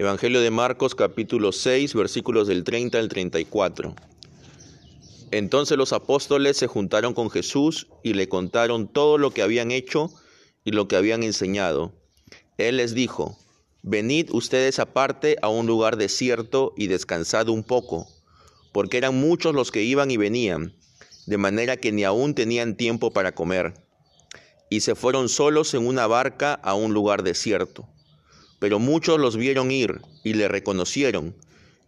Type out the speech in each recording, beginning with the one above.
Evangelio de Marcos capítulo 6 versículos del 30 al 34. Entonces los apóstoles se juntaron con Jesús y le contaron todo lo que habían hecho y lo que habían enseñado. Él les dijo, Venid ustedes aparte a un lugar desierto y descansad un poco, porque eran muchos los que iban y venían, de manera que ni aún tenían tiempo para comer. Y se fueron solos en una barca a un lugar desierto. Pero muchos los vieron ir y le reconocieron,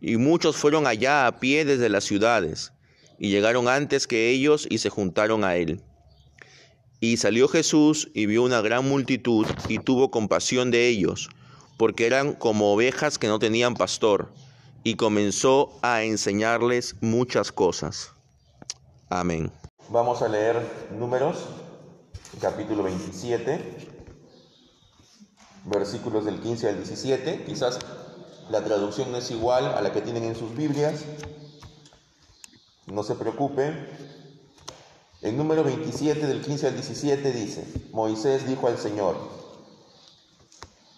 y muchos fueron allá a pie desde las ciudades, y llegaron antes que ellos y se juntaron a él. Y salió Jesús y vio una gran multitud y tuvo compasión de ellos, porque eran como ovejas que no tenían pastor, y comenzó a enseñarles muchas cosas. Amén. Vamos a leer números, capítulo 27 versículos del 15 al 17. Quizás la traducción no es igual a la que tienen en sus Biblias. No se preocupe. En número 27 del 15 al 17 dice, Moisés dijo al Señor,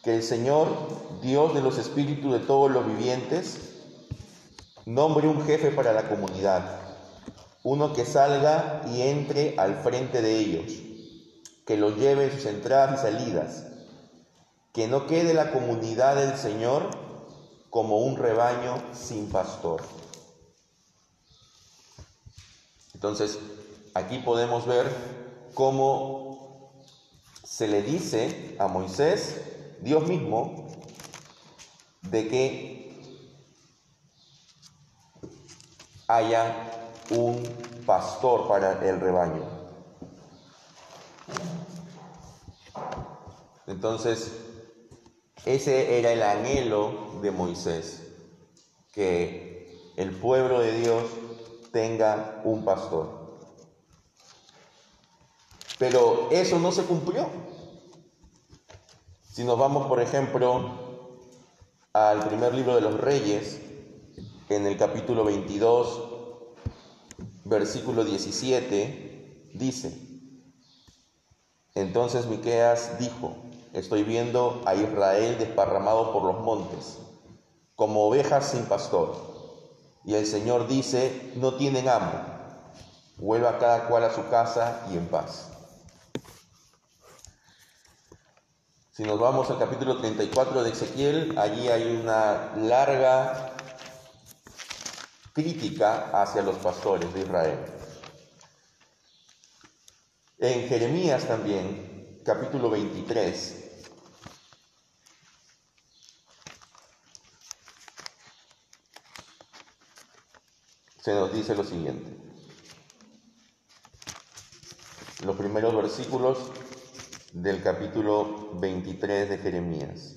que el Señor, Dios de los espíritus de todos los vivientes, nombre un jefe para la comunidad, uno que salga y entre al frente de ellos, que lo lleve en sus entradas y salidas que no quede la comunidad del Señor como un rebaño sin pastor. Entonces, aquí podemos ver cómo se le dice a Moisés, Dios mismo, de que haya un pastor para el rebaño. Entonces, ese era el anhelo de Moisés, que el pueblo de Dios tenga un pastor. Pero eso no se cumplió. Si nos vamos, por ejemplo, al primer libro de los Reyes, en el capítulo 22, versículo 17, dice: Entonces Miqueas dijo: Estoy viendo a Israel desparramado por los montes, como ovejas sin pastor. Y el Señor dice, no tienen amo, vuelva cada cual a su casa y en paz. Si nos vamos al capítulo 34 de Ezequiel, allí hay una larga crítica hacia los pastores de Israel. En Jeremías también, capítulo 23, se nos dice lo siguiente. Los primeros versículos del capítulo 23 de Jeremías.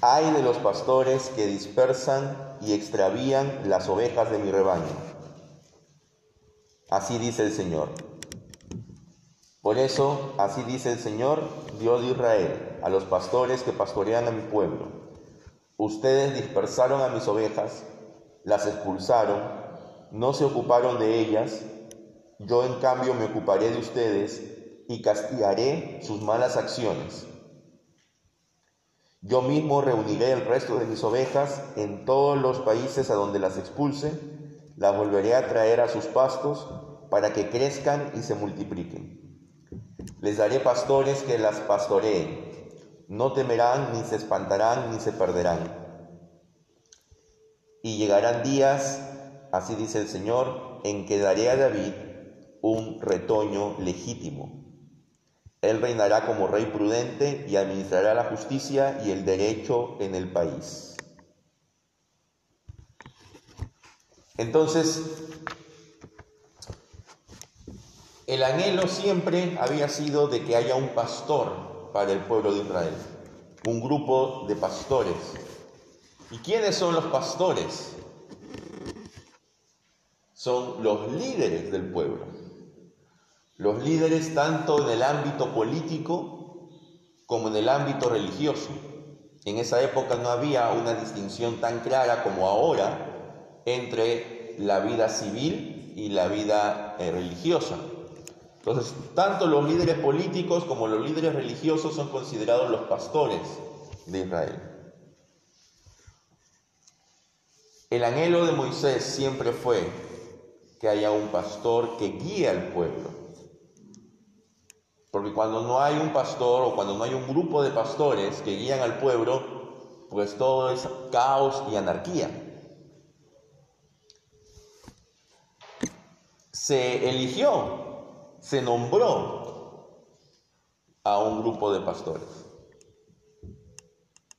Hay de los pastores que dispersan y extravían las ovejas de mi rebaño. Así dice el Señor. Por eso, así dice el Señor, Dios de Israel, a los pastores que pastorean a mi pueblo. Ustedes dispersaron a mis ovejas, las expulsaron, no se ocuparon de ellas, yo en cambio me ocuparé de ustedes y castigaré sus malas acciones. Yo mismo reuniré el resto de mis ovejas en todos los países a donde las expulse, las volveré a traer a sus pastos para que crezcan y se multipliquen. Les daré pastores que las pastoreen. No temerán, ni se espantarán, ni se perderán. Y llegarán días, así dice el Señor, en que daré a David un retoño legítimo. Él reinará como rey prudente y administrará la justicia y el derecho en el país. Entonces, el anhelo siempre había sido de que haya un pastor para el pueblo de Israel, un grupo de pastores. ¿Y quiénes son los pastores? Son los líderes del pueblo. Los líderes tanto en el ámbito político como en el ámbito religioso. En esa época no había una distinción tan clara como ahora entre la vida civil y la vida eh, religiosa. Entonces, tanto los líderes políticos como los líderes religiosos son considerados los pastores de Israel. El anhelo de Moisés siempre fue que haya un pastor que guíe al pueblo. Porque cuando no hay un pastor o cuando no hay un grupo de pastores que guían al pueblo, pues todo es caos y anarquía. Se eligió se nombró a un grupo de pastores.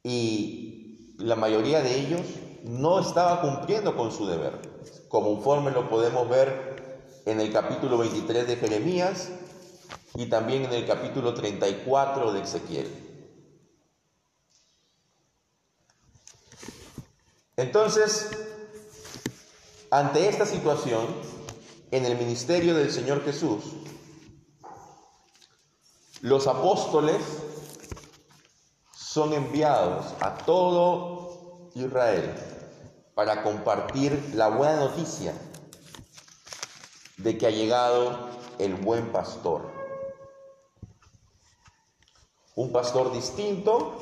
Y la mayoría de ellos no estaba cumpliendo con su deber, como conforme lo podemos ver en el capítulo 23 de Jeremías y también en el capítulo 34 de Ezequiel. Entonces, ante esta situación, en el ministerio del Señor Jesús, los apóstoles son enviados a todo Israel para compartir la buena noticia de que ha llegado el buen pastor. Un pastor distinto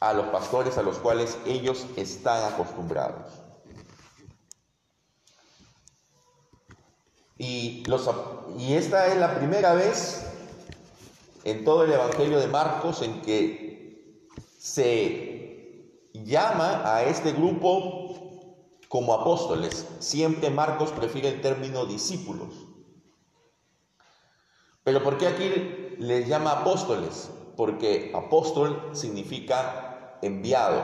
a los pastores a los cuales ellos están acostumbrados. Y, los, esta es la primera vez en todo el Evangelio de Marcos en que se llama a este grupo como apóstoles. Siempre Marcos prefiere el término discípulos. Pero ¿por qué aquí les llama apóstoles? Porque apóstol significa enviado.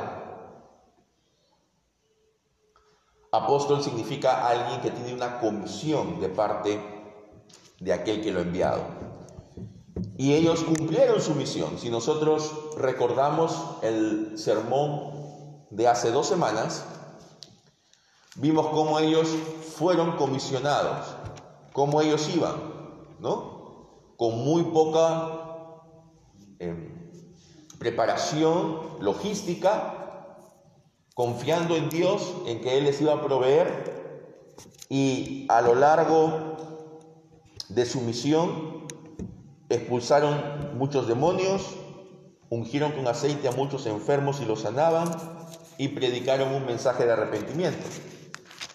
Apóstol significa alguien que tiene una comisión de parte de aquel que lo ha enviado. Y ellos cumplieron su misión. Si nosotros recordamos el sermón de hace dos semanas, vimos cómo ellos fueron comisionados, cómo ellos iban, ¿no? Con muy poca em, preparación logística, confiando en Dios, en que Él les iba a proveer, y a lo largo de su misión expulsaron muchos demonios, ungieron con aceite a muchos enfermos y los sanaban y predicaron un mensaje de arrepentimiento.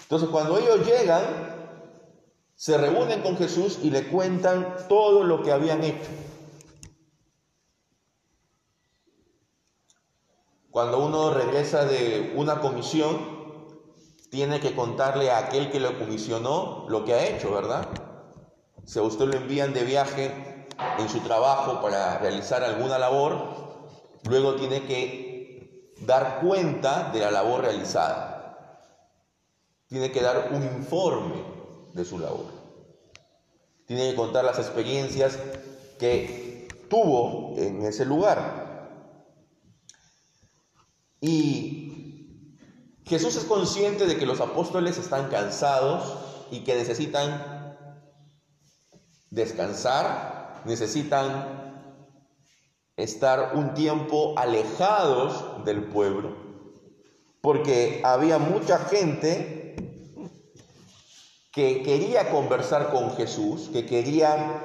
Entonces cuando ellos llegan, se reúnen con Jesús y le cuentan todo lo que habían hecho. Cuando uno regresa de una comisión, tiene que contarle a aquel que lo comisionó lo que ha hecho, ¿verdad? Si a usted lo envían de viaje en su trabajo para realizar alguna labor, luego tiene que dar cuenta de la labor realizada. Tiene que dar un informe de su labor. Tiene que contar las experiencias que tuvo en ese lugar. Y Jesús es consciente de que los apóstoles están cansados y que necesitan descansar necesitan estar un tiempo alejados del pueblo, porque había mucha gente que quería conversar con Jesús, que quería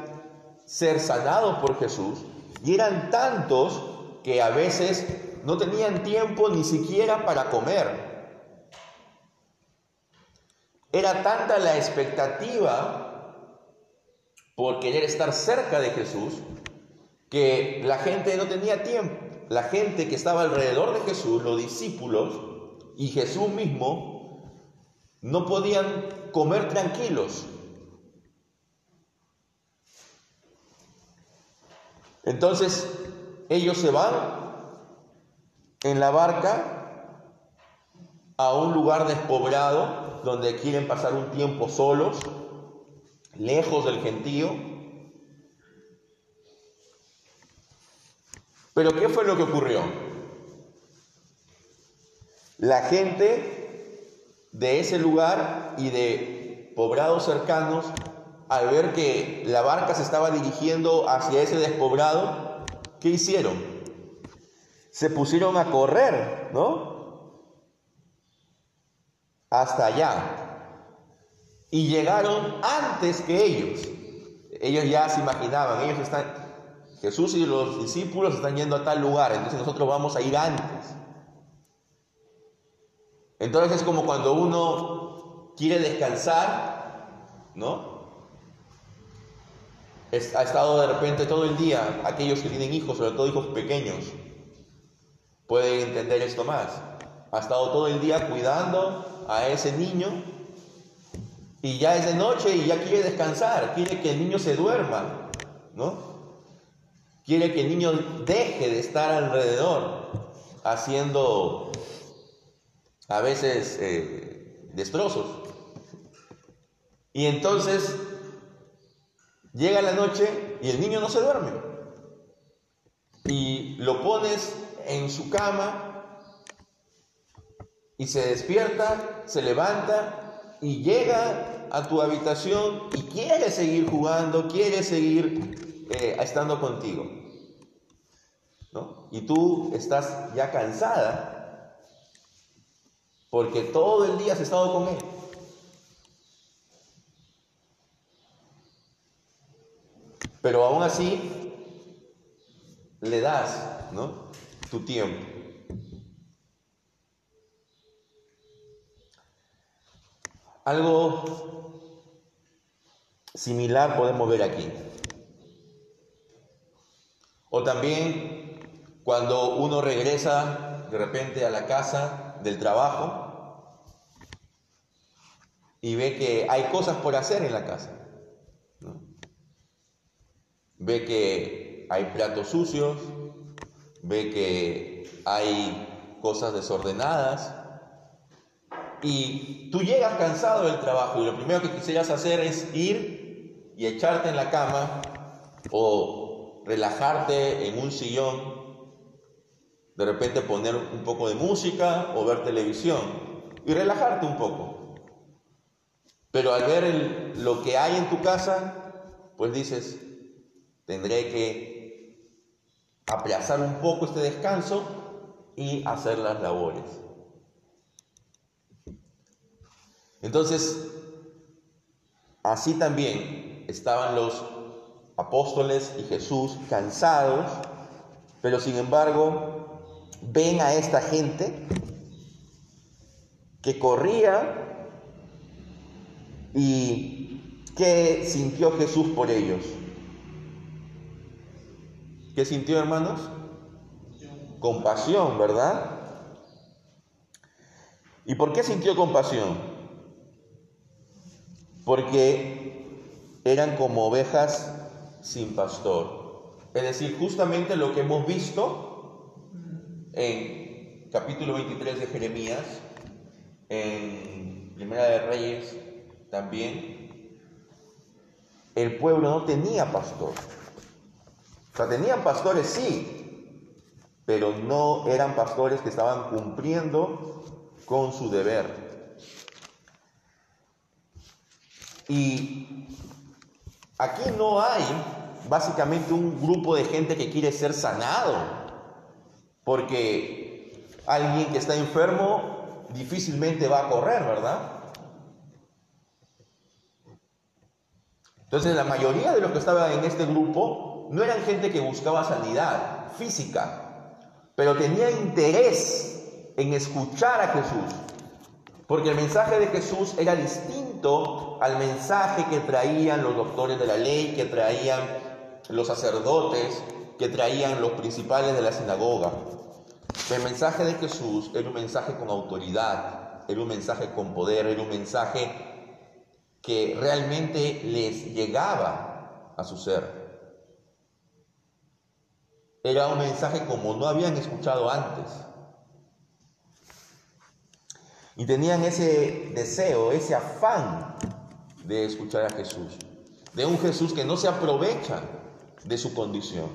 ser sanado por Jesús, y eran tantos que a veces no tenían tiempo ni siquiera para comer. Era tanta la expectativa por querer estar cerca de Jesús, que la gente no tenía tiempo. La gente que estaba alrededor de Jesús, los discípulos y Jesús mismo, no podían comer tranquilos. Entonces, ellos se van en la barca a un lugar despoblado donde quieren pasar un tiempo solos lejos del gentío. Pero ¿qué fue lo que ocurrió? La gente de ese lugar y de poblados cercanos, al ver que la barca se estaba dirigiendo hacia ese despoblado, ¿qué hicieron? Se pusieron a correr, ¿no? Hasta allá y llegaron antes que ellos. ellos ya se imaginaban, ellos están, Jesús y los discípulos están yendo a tal lugar, entonces nosotros vamos a ir antes. Entonces es como cuando uno quiere descansar, ¿no? ha estado de repente todo el día, aquellos que tienen hijos, sobre todo hijos pequeños, pueden entender esto más. Ha estado todo el día cuidando a ese niño y ya es de noche y ya quiere descansar, quiere que el niño se duerma, ¿no? Quiere que el niño deje de estar alrededor haciendo a veces eh, destrozos. Y entonces llega la noche y el niño no se duerme. Y lo pones en su cama y se despierta, se levanta y llega a tu habitación y quiere seguir jugando, quiere seguir eh, estando contigo. ¿no? Y tú estás ya cansada porque todo el día has estado con Él. Pero aún así le das ¿no? tu tiempo. Algo similar podemos ver aquí. O también cuando uno regresa de repente a la casa del trabajo y ve que hay cosas por hacer en la casa. Ve que hay platos sucios, ve que hay cosas desordenadas y tú llegas cansado del trabajo y lo primero que quisieras hacer es ir y echarte en la cama o relajarte en un sillón de repente poner un poco de música o ver televisión y relajarte un poco. Pero al ver lo que hay en tu casa, pues dices, tendré que aplazar un poco este descanso y hacer las labores. Entonces, así también estaban los apóstoles y Jesús cansados, pero sin embargo ven a esta gente que corría y qué sintió Jesús por ellos. ¿Qué sintió, hermanos? Compasión, ¿verdad? ¿Y por qué sintió compasión? Porque eran como ovejas sin pastor. Es decir, justamente lo que hemos visto en capítulo 23 de Jeremías, en Primera de Reyes también, el pueblo no tenía pastor. O sea, tenían pastores, sí, pero no eran pastores que estaban cumpliendo con su deber. Y aquí no hay básicamente un grupo de gente que quiere ser sanado. Porque alguien que está enfermo difícilmente va a correr, ¿verdad? Entonces la mayoría de los que estaban en este grupo no eran gente que buscaba sanidad física, pero tenía interés en escuchar a Jesús. Porque el mensaje de Jesús era distinto al mensaje que traían los doctores de la ley, que traían los sacerdotes, que traían los principales de la sinagoga. El mensaje de Jesús era un mensaje con autoridad, era un mensaje con poder, era un mensaje que realmente les llegaba a su ser. Era un mensaje como no habían escuchado antes. Y tenían ese deseo, ese afán de escuchar a Jesús. De un Jesús que no se aprovecha de su condición.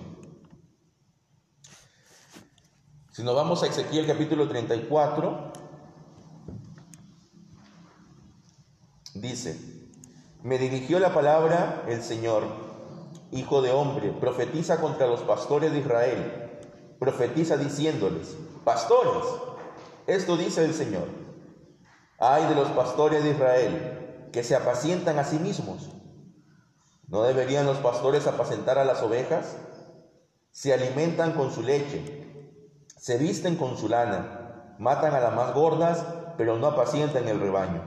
Si nos vamos a Ezequiel capítulo 34, dice, me dirigió la palabra el Señor, hijo de hombre, profetiza contra los pastores de Israel, profetiza diciéndoles, pastores, esto dice el Señor, ay de los pastores de Israel, que se apacientan a sí mismos. ¿No deberían los pastores apacentar a las ovejas? Se alimentan con su leche, se visten con su lana, matan a las más gordas, pero no apacientan el rebaño.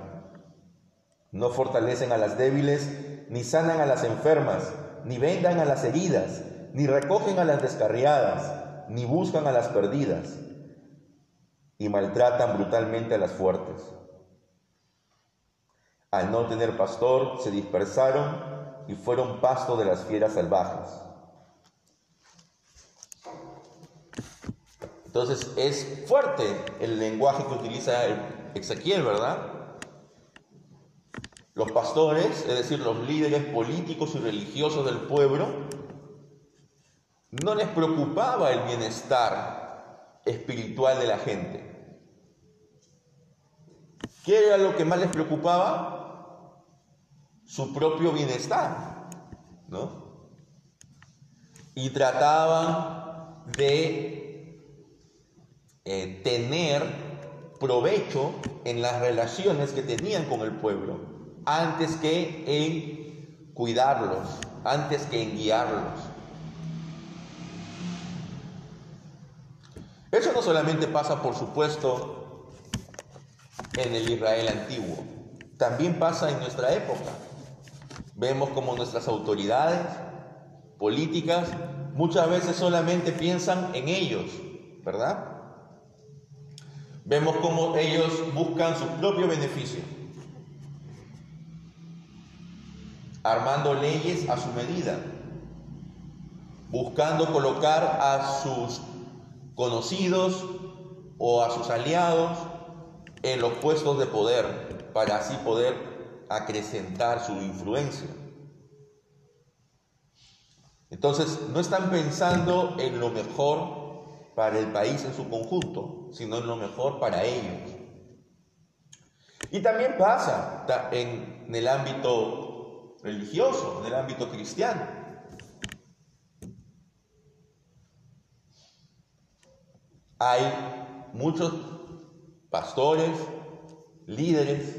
No fortalecen a las débiles, ni sanan a las enfermas, ni vendan a las heridas, ni recogen a las descarriadas, ni buscan a las perdidas, y maltratan brutalmente a las fuertes. Al no tener pastor, se dispersaron y fueron pasto de las fieras salvajes. Entonces es fuerte el lenguaje que utiliza Ezequiel, ¿verdad? Los pastores, es decir, los líderes políticos y religiosos del pueblo, no les preocupaba el bienestar espiritual de la gente. ¿Qué era lo que más les preocupaba? su propio bienestar, ¿no? Y trataban de eh, tener provecho en las relaciones que tenían con el pueblo, antes que en cuidarlos, antes que en guiarlos. Eso no solamente pasa, por supuesto, en el Israel antiguo, también pasa en nuestra época. Vemos como nuestras autoridades políticas muchas veces solamente piensan en ellos, ¿verdad? Vemos como ellos buscan su propio beneficio, armando leyes a su medida, buscando colocar a sus conocidos o a sus aliados en los puestos de poder para así poder acrecentar su influencia. Entonces, no están pensando en lo mejor para el país en su conjunto, sino en lo mejor para ellos. Y también pasa en, el ámbito religioso, en el ámbito cristiano. Hay muchos pastores, líderes,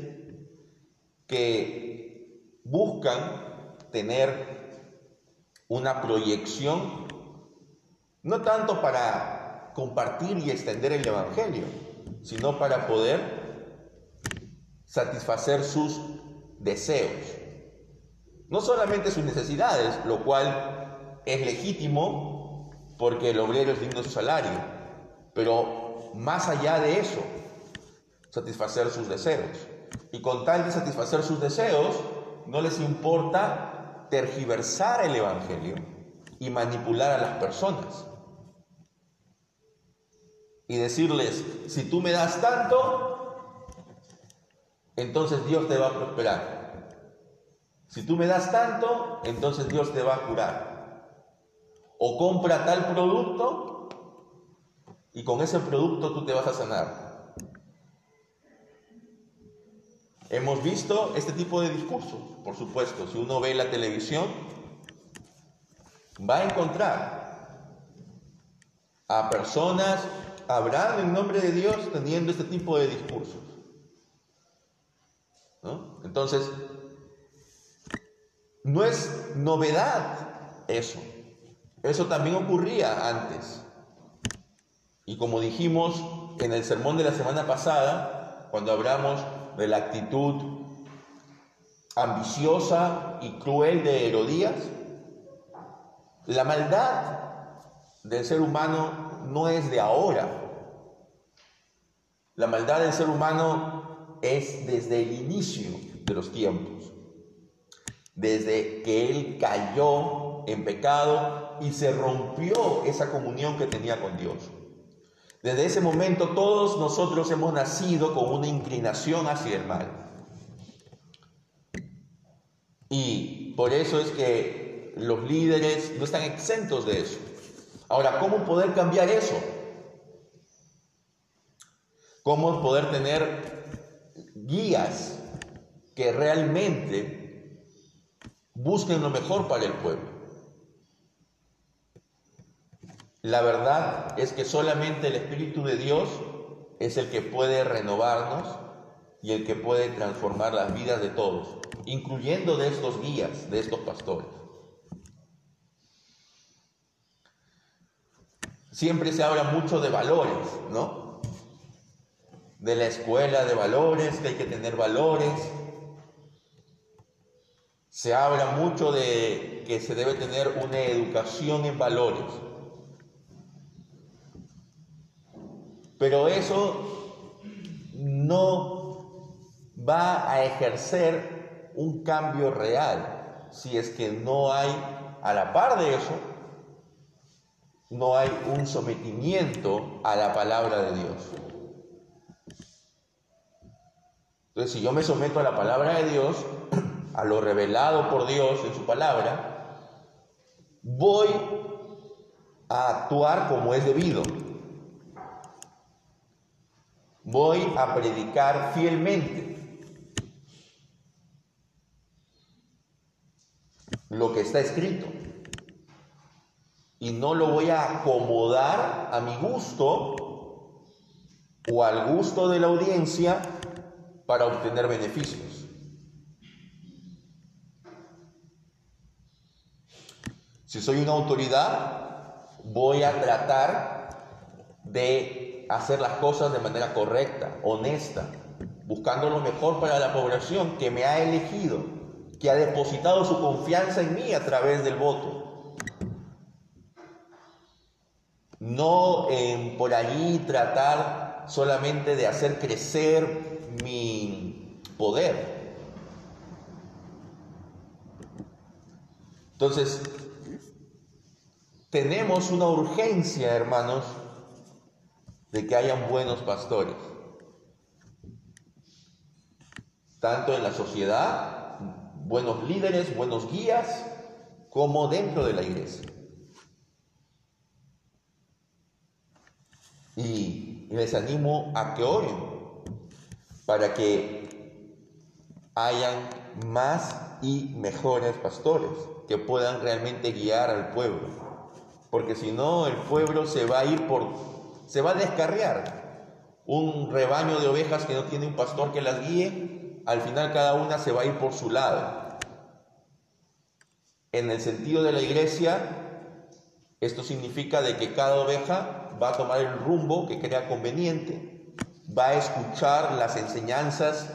que buscan tener una proyección, no tanto para compartir y extender el Evangelio, sino para poder satisfacer sus deseos. No solamente sus necesidades, lo cual es legítimo porque el obrero es digno de su salario, pero más allá de eso, satisfacer sus deseos y con tal de satisfacer sus deseos, no les importa tergiversar el Evangelio y manipular a las personas. Y decirles, si tú me das tanto, entonces Dios te va a prosperar. Si tú me das tanto, entonces Dios te va a curar. O compra tal producto y con ese producto tú te vas a sanar. Hemos visto este tipo de discursos, por supuesto. Si uno ve la televisión, va a encontrar a personas hablando en nombre de Dios teniendo este tipo de discursos. Entonces, no es novedad eso. Eso también ocurría antes. Y como dijimos en el sermón de la semana pasada, cuando hablamos de la actitud ambiciosa y cruel de Herodías, la maldad del ser humano no es de ahora. La maldad del ser humano es desde el inicio de los tiempos, desde que él cayó en pecado y se rompió esa comunión que tenía con Dios. Desde ese momento todos nosotros hemos nacido con una inclinación hacia el mal. Y por eso es que los líderes no están exentos de eso. Ahora, ¿cómo poder cambiar eso? ¿Cómo poder tener guías que realmente busquen lo mejor para el pueblo? La verdad es que solamente el Espíritu de Dios es el que puede renovarnos y el que puede transformar las vidas de todos, incluyendo de estos guías, de estos pastores. Siempre se habla mucho de valores, ¿no? De la escuela de valores, que hay que tener valores. Se habla mucho de que se debe tener una educación en valores. Pero eso no va a ejercer un cambio real si es que no hay, a la par de eso, no hay un sometimiento a la palabra de Dios. Entonces, si yo me someto a la palabra de Dios, a lo revelado por Dios en su palabra, voy a actuar como es debido. Voy a predicar fielmente lo que está escrito y no lo voy a acomodar a mi gusto o al gusto de la audiencia para obtener beneficios. Si soy una autoridad, voy a tratar de hacer las cosas de manera correcta, honesta, buscando lo mejor para la población que me ha elegido, que ha depositado su confianza en mí a través del voto. No en por allí tratar solamente de hacer crecer mi poder. Entonces, tenemos una urgencia, hermanos, de que hayan buenos pastores. Tanto en la sociedad, buenos líderes, buenos guías, como dentro de la iglesia. Y les animo a que oren para que hayan más y mejores pastores que puedan realmente guiar al pueblo. Porque si no, el pueblo se va a ir por, se va a descarriar. Un rebaño de ovejas que no tiene un pastor que las guíe, al final cada una se va a ir por su lado. En el sentido de la iglesia, esto significa de que cada oveja va a tomar el rumbo que crea conveniente, va a escuchar las enseñanzas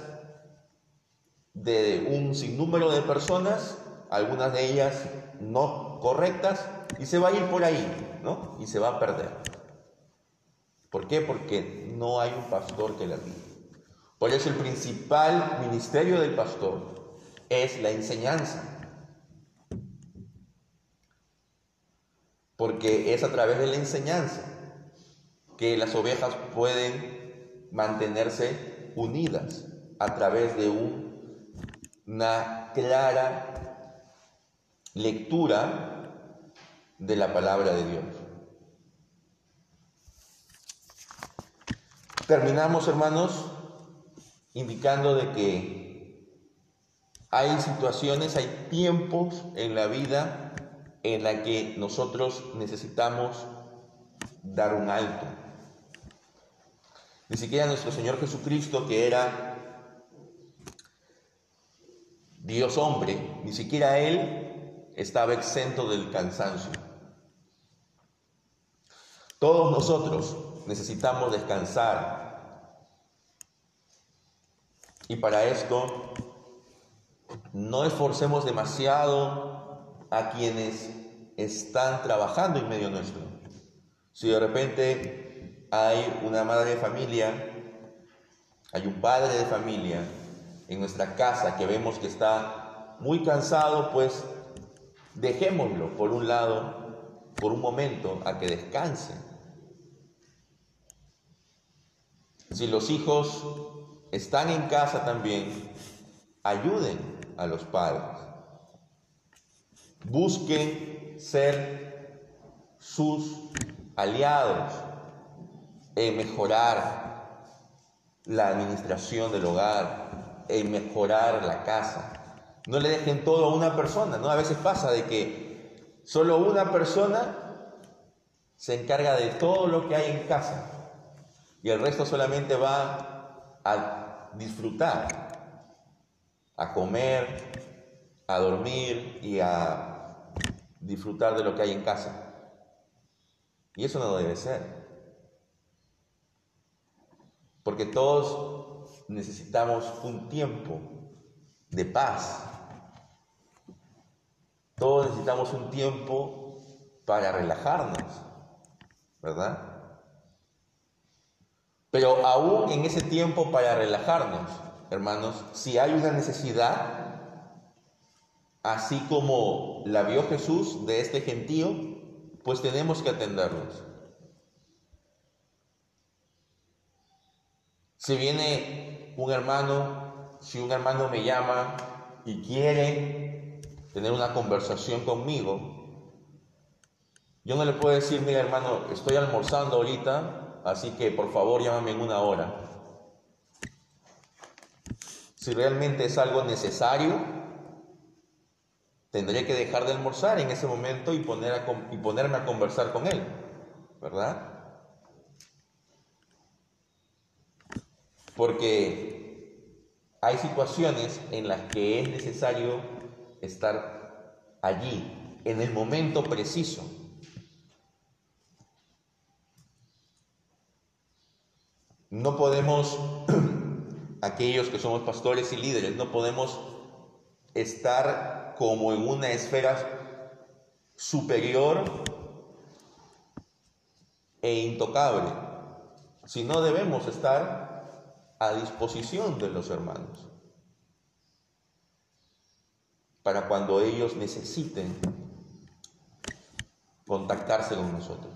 de un sinnúmero de personas, algunas de ellas no correctas, y se va a ir por ahí, ¿no? Y se va a perder. ¿Por qué? Porque no hay un pastor que la guíe. Por eso el principal ministerio del pastor es la enseñanza. Porque es a través de la enseñanza que las ovejas pueden mantenerse unidas a través de una clara lectura de la palabra de Dios. Terminamos, hermanos, indicando de que hay situaciones, hay tiempos en la vida en la que nosotros necesitamos dar un alto. Ni siquiera nuestro Señor Jesucristo, que era Dios hombre, ni siquiera Él estaba exento del cansancio. Todos nosotros necesitamos descansar. Y para esto no esforcemos demasiado a quienes están trabajando en medio nuestro. Si de repente hay una madre de familia, hay un padre de familia en nuestra casa que vemos que está muy cansado, pues dejémoslo por un lado, por un momento, a que descanse. Si los hijos están en casa también, ayuden a los padres. Busquen ser sus aliados, en mejorar la administración del hogar, en mejorar la casa. No le dejen todo a una persona, ¿no? A veces pasa de que solo una persona se encarga de todo lo que hay en casa y el resto solamente va a disfrutar, a comer, a dormir y a disfrutar de lo que hay en casa. Y eso no debe ser. Porque todos necesitamos un tiempo de paz. Todos necesitamos un tiempo para relajarnos, ¿verdad? Pero aún en ese tiempo para relajarnos, hermanos, si hay una necesidad, así como la vio Jesús de este gentío, pues tenemos que atenderlos. Si viene un hermano, si un hermano me llama y quiere tener una conversación conmigo, yo no le puedo decir, mira hermano, estoy almorzando ahorita, así que por favor llámame en una hora. Si realmente es algo necesario, tendré que dejar de almorzar en ese momento y, y ponerme a conversar con él, ¿verdad? Porque hay situaciones en las que es necesario estar allí, en el momento preciso. No podemos, aquellos que somos pastores y líderes, no podemos estar como en una esfera superior e intocable, sino debemos estar a disposición de los hermanos para cuando ellos necesiten contactarse con nosotros.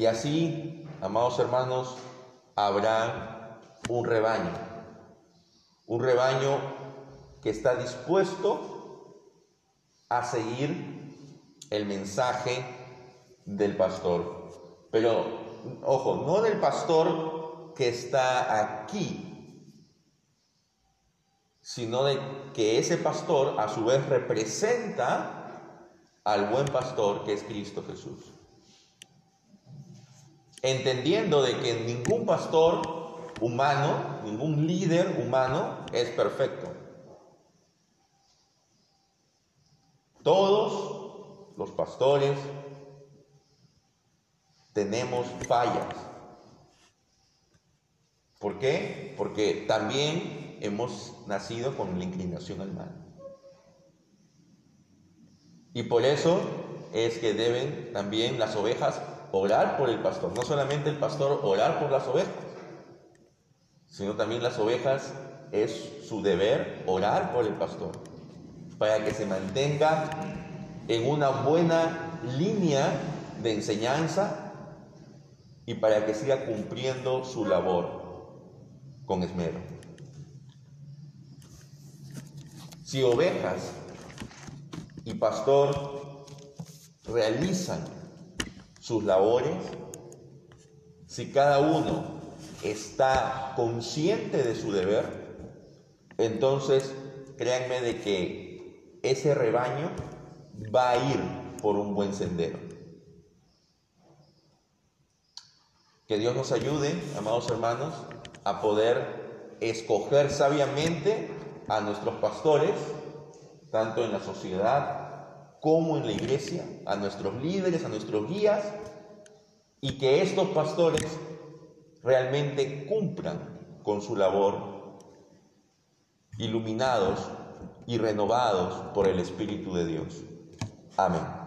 Y así, amados hermanos, habrá un rebaño, un rebaño que está dispuesto a seguir el mensaje del pastor. Pero, ojo, no del pastor que está aquí, sino de que ese pastor a su vez representa al buen pastor que es Cristo Jesús entendiendo de que ningún pastor humano, ningún líder humano es perfecto. Todos los pastores tenemos fallas. ¿Por qué? Porque también hemos nacido con la inclinación al mal. Y por eso es que deben también las ovejas orar por el pastor. No solamente el pastor orar por las ovejas, sino también las ovejas es su deber orar por el pastor, para que se mantenga en una buena línea de enseñanza y para que siga cumpliendo su labor con esmero. Si ovejas y pastor realizan sus labores, si cada uno está consciente de su deber, entonces créanme de que ese rebaño va a ir por un buen sendero. Que Dios nos ayude, amados hermanos, a poder escoger sabiamente a nuestros pastores, tanto en la sociedad como en la iglesia, a nuestros líderes, a nuestros guías, y que estos pastores realmente cumplan con su labor, iluminados y renovados por el Espíritu de Dios. Amén.